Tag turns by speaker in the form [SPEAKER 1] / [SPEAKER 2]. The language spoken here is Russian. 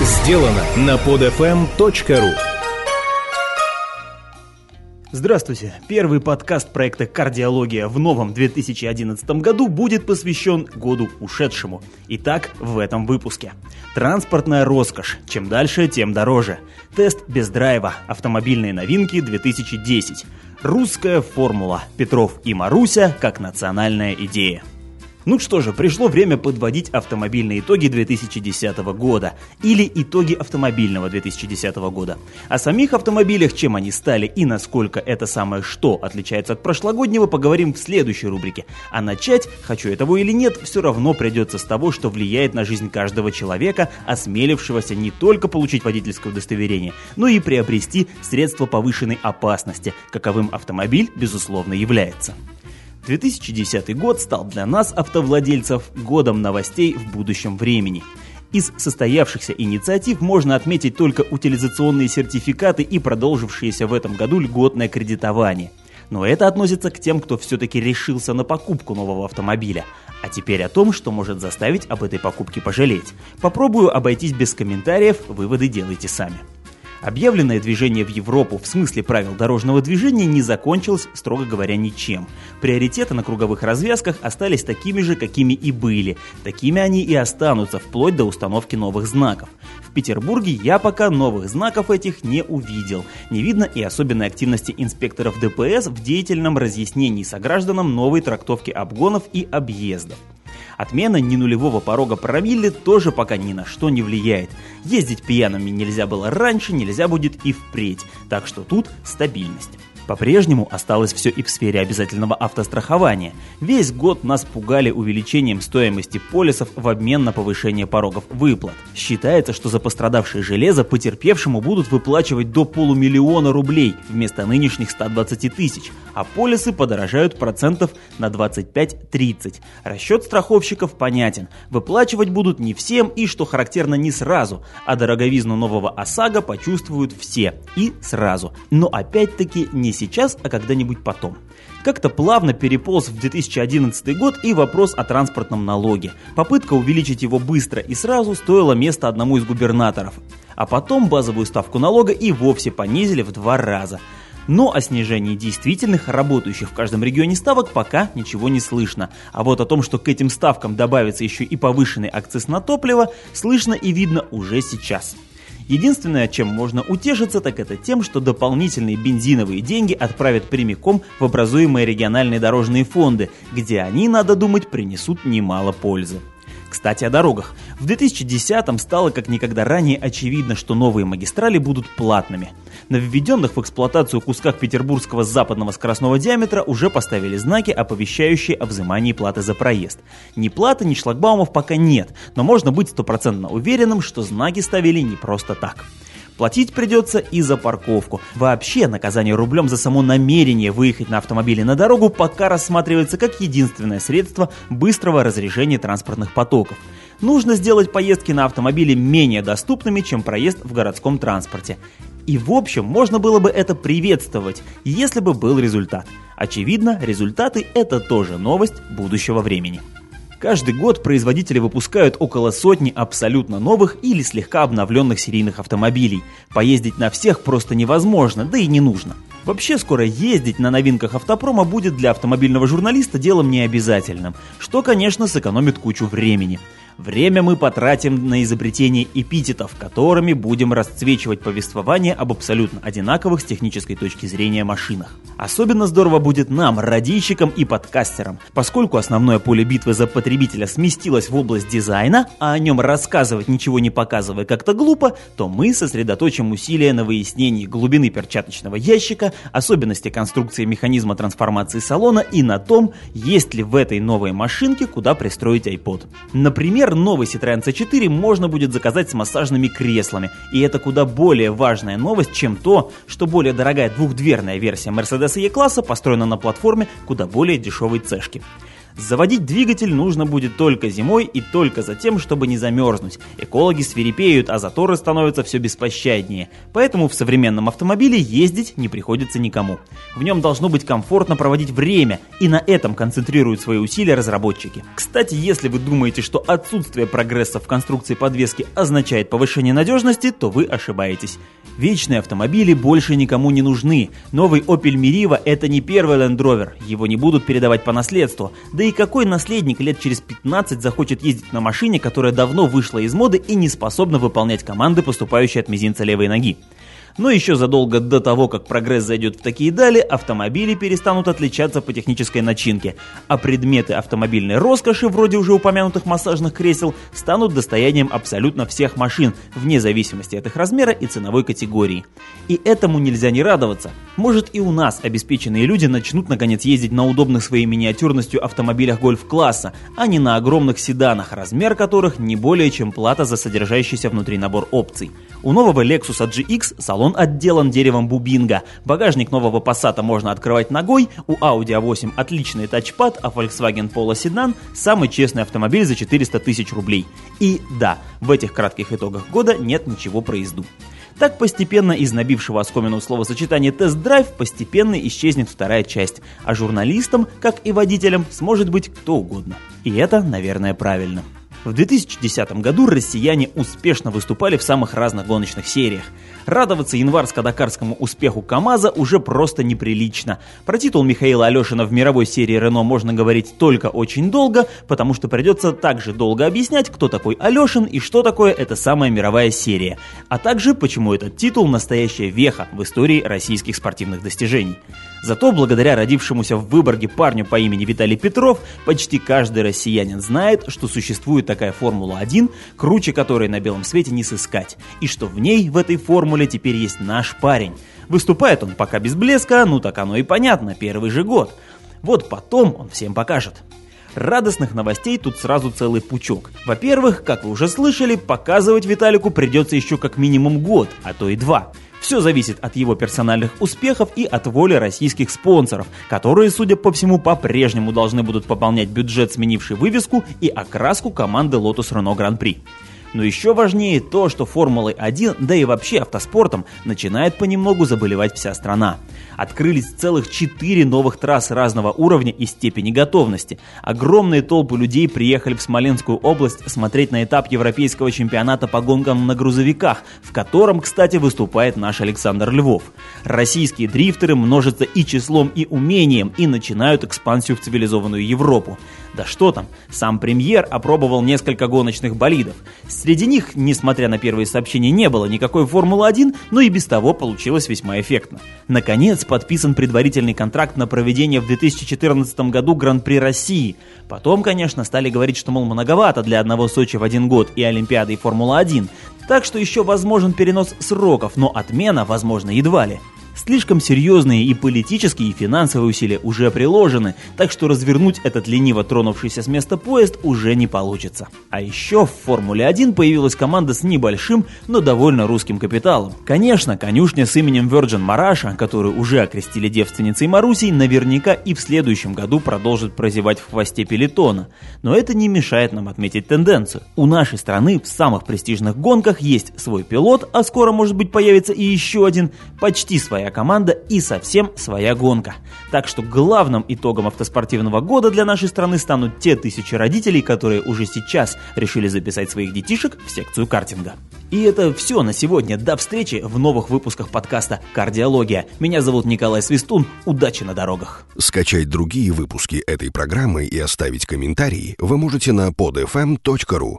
[SPEAKER 1] сделано на podfm.ru
[SPEAKER 2] Здравствуйте! Первый подкаст проекта «Кардиология» в новом 2011 году будет посвящен году ушедшему. Итак, в этом выпуске. Транспортная роскошь. Чем дальше, тем дороже. Тест без драйва. Автомобильные новинки 2010. Русская формула. Петров и Маруся как национальная идея. Ну что же, пришло время подводить автомобильные итоги 2010 года или итоги автомобильного 2010 года. О самих автомобилях, чем они стали и насколько это самое что отличается от прошлогоднего, поговорим в следующей рубрике. А начать, хочу этого или нет, все равно придется с того, что влияет на жизнь каждого человека, осмелившегося не только получить водительское удостоверение, но и приобрести средства повышенной опасности, каковым автомобиль, безусловно, является. 2010 год стал для нас, автовладельцев, годом новостей в будущем времени. Из состоявшихся инициатив можно отметить только утилизационные сертификаты и продолжившееся в этом году льготное кредитование. Но это относится к тем, кто все-таки решился на покупку нового автомобиля. А теперь о том, что может заставить об этой покупке пожалеть. Попробую обойтись без комментариев, выводы делайте сами. Объявленное движение в Европу в смысле правил дорожного движения не закончилось, строго говоря, ничем. Приоритеты на круговых развязках остались такими же, какими и были. Такими они и останутся, вплоть до установки новых знаков. В Петербурге я пока новых знаков этих не увидел. Не видно и особенной активности инспекторов ДПС в деятельном разъяснении согражданам новой трактовки обгонов и объездов. Отмена ненулевого порога промилле тоже пока ни на что не влияет. Ездить пьяными нельзя было раньше, нельзя будет и впредь, так что тут стабильность. По-прежнему осталось все и в сфере обязательного автострахования. Весь год нас пугали увеличением стоимости полисов в обмен на повышение порогов выплат. Считается, что за пострадавшее железо потерпевшему будут выплачивать до полумиллиона рублей вместо нынешних 120 тысяч, а полисы подорожают процентов на 25-30. Расчет страховщиков понятен. Выплачивать будут не всем и, что характерно, не сразу, а дороговизну нового ОСАГО почувствуют все и сразу. Но опять-таки не сейчас, а когда-нибудь потом. Как-то плавно переполз в 2011 год и вопрос о транспортном налоге. Попытка увеличить его быстро и сразу стоила место одному из губернаторов. А потом базовую ставку налога и вовсе понизили в два раза. Но о снижении действительных, работающих в каждом регионе ставок пока ничего не слышно. А вот о том, что к этим ставкам добавится еще и повышенный акциз на топливо, слышно и видно уже сейчас. Единственное, чем можно утешиться, так это тем, что дополнительные бензиновые деньги отправят прямиком в образуемые региональные дорожные фонды, где они, надо думать, принесут немало пользы. Кстати, о дорогах. В 2010-м стало как никогда ранее очевидно, что новые магистрали будут платными. На введенных в эксплуатацию кусках петербургского западного скоростного диаметра уже поставили знаки, оповещающие о взимании платы за проезд. Ни платы, ни шлагбаумов пока нет, но можно быть стопроцентно уверенным, что знаки ставили не просто так. Платить придется и за парковку. Вообще, наказание рублем за само намерение выехать на автомобиле на дорогу пока рассматривается как единственное средство быстрого разрешения транспортных потоков. Нужно сделать поездки на автомобиле менее доступными, чем проезд в городском транспорте. И в общем, можно было бы это приветствовать, если бы был результат. Очевидно, результаты – это тоже новость будущего времени. Каждый год производители выпускают около сотни абсолютно новых или слегка обновленных серийных автомобилей. Поездить на всех просто невозможно, да и не нужно. Вообще скоро ездить на новинках автопрома будет для автомобильного журналиста делом необязательным, что, конечно, сэкономит кучу времени. Время мы потратим на изобретение эпитетов, которыми будем расцвечивать повествование об абсолютно одинаковых с технической точки зрения машинах. Особенно здорово будет нам, радийщикам и подкастерам, поскольку основное поле битвы за потребителя сместилось в область дизайна, а о нем рассказывать ничего не показывая как-то глупо, то мы сосредоточим усилия на выяснении глубины перчаточного ящика, особенности конструкции механизма трансформации салона и на том, есть ли в этой новой машинке куда пристроить iPod. Например, Например, новый Citroёn C4 можно будет заказать с массажными креслами, и это куда более важная новость, чем то, что более дорогая двухдверная версия Mercedes E-класса построена на платформе куда более дешевой цешки. Заводить двигатель нужно будет только зимой и только за тем, чтобы не замерзнуть. Экологи свирепеют, а заторы становятся все беспощаднее. Поэтому в современном автомобиле ездить не приходится никому. В нем должно быть комфортно проводить время, и на этом концентрируют свои усилия разработчики. Кстати, если вы думаете, что отсутствие прогресса в конструкции подвески означает повышение надежности, то вы ошибаетесь. Вечные автомобили больше никому не нужны. Новый Opel Meriva это не первый Land Rover, его не будут передавать по наследству. Да и какой наследник лет через 15 захочет ездить на машине, которая давно вышла из моды и не способна выполнять команды, поступающие от мизинца левой ноги? Но еще задолго до того, как прогресс зайдет в такие дали, автомобили перестанут отличаться по технической начинке, а предметы автомобильной роскоши, вроде уже упомянутых массажных кресел, станут достоянием абсолютно всех машин, вне зависимости от их размера и ценовой категории. И этому нельзя не радоваться. Может и у нас обеспеченные люди начнут наконец ездить на удобных своей миниатюрностью автомобилях гольф-класса, а не на огромных седанах, размер которых не более чем плата за содержащийся внутри набор опций. У нового Lexus GX салон отделан деревом бубинга, багажник нового Passat можно открывать ногой, у Audi A8 отличный тачпад, а Volkswagen Polo Sedan самый честный автомобиль за 400 тысяч рублей. И да, в этих кратких итогах года нет ничего про езду. Так постепенно из набившего оскомину словосочетания «тест-драйв» постепенно исчезнет вторая часть, а журналистам, как и водителям, сможет быть кто угодно. И это, наверное, правильно. В 2010 году россияне успешно выступали в самых разных гоночных сериях. Радоваться январско-дакарскому успеху КАМАЗа уже просто неприлично. Про титул Михаила Алешина в мировой серии Рено можно говорить только очень долго, потому что придется также долго объяснять, кто такой Алешин и что такое эта самая мировая серия, а также почему этот титул настоящая веха в истории российских спортивных достижений. Зато благодаря родившемуся в Выборге парню по имени Виталий Петров, почти каждый россиянин знает, что существует такая Формула-1, круче которой на белом свете не сыскать, и что в ней, в этой формуле, теперь есть наш парень. Выступает он пока без блеска, ну так оно и понятно, первый же год. Вот потом он всем покажет. Радостных новостей тут сразу целый пучок. Во-первых, как вы уже слышали, показывать Виталику придется еще как минимум год, а то и два. Все зависит от его персональных успехов и от воли российских спонсоров, которые, судя по всему, по-прежнему должны будут пополнять бюджет, сменивший вывеску и окраску команды Lotus Renault Grand Prix. Но еще важнее то, что Формулой-1, да и вообще автоспортом, начинает понемногу заболевать вся страна. Открылись целых четыре новых трассы разного уровня и степени готовности. Огромные толпы людей приехали в Смоленскую область смотреть на этап Европейского чемпионата по гонкам на грузовиках, в котором, кстати, выступает наш Александр Львов. Российские дрифтеры множатся и числом, и умением, и начинают экспансию в цивилизованную Европу. Да что там, сам премьер опробовал несколько гоночных болидов. Среди них, несмотря на первые сообщения, не было никакой Формулы-1, но и без того получилось весьма эффектно. Наконец, подписан предварительный контракт на проведение в 2014 году Гран-при России. Потом, конечно, стали говорить, что, мол, многовато для одного Сочи в один год и Олимпиады и Формула-1. Так что еще возможен перенос сроков, но отмена, возможно, едва ли. Слишком серьезные и политические, и финансовые усилия уже приложены, так что развернуть этот лениво тронувшийся с места поезд уже не получится. А еще в Формуле-1 появилась команда с небольшим, но довольно русским капиталом. Конечно, конюшня с именем Virgin Мараша, которую уже окрестили девственницей Марусей, наверняка и в следующем году продолжит прозевать в хвосте пелетона. Но это не мешает нам отметить тенденцию. У нашей страны в самых престижных гонках есть свой пилот, а скоро может быть появится и еще один, почти команда и совсем своя гонка. Так что главным итогом автоспортивного года для нашей страны станут те тысячи родителей, которые уже сейчас решили записать своих детишек в секцию картинга. И это все на сегодня. До встречи в новых выпусках подкаста «Кардиология». Меня зовут Николай Свистун. Удачи на дорогах.
[SPEAKER 3] Скачать другие выпуски этой программы и оставить комментарии вы можете на podfm.ru.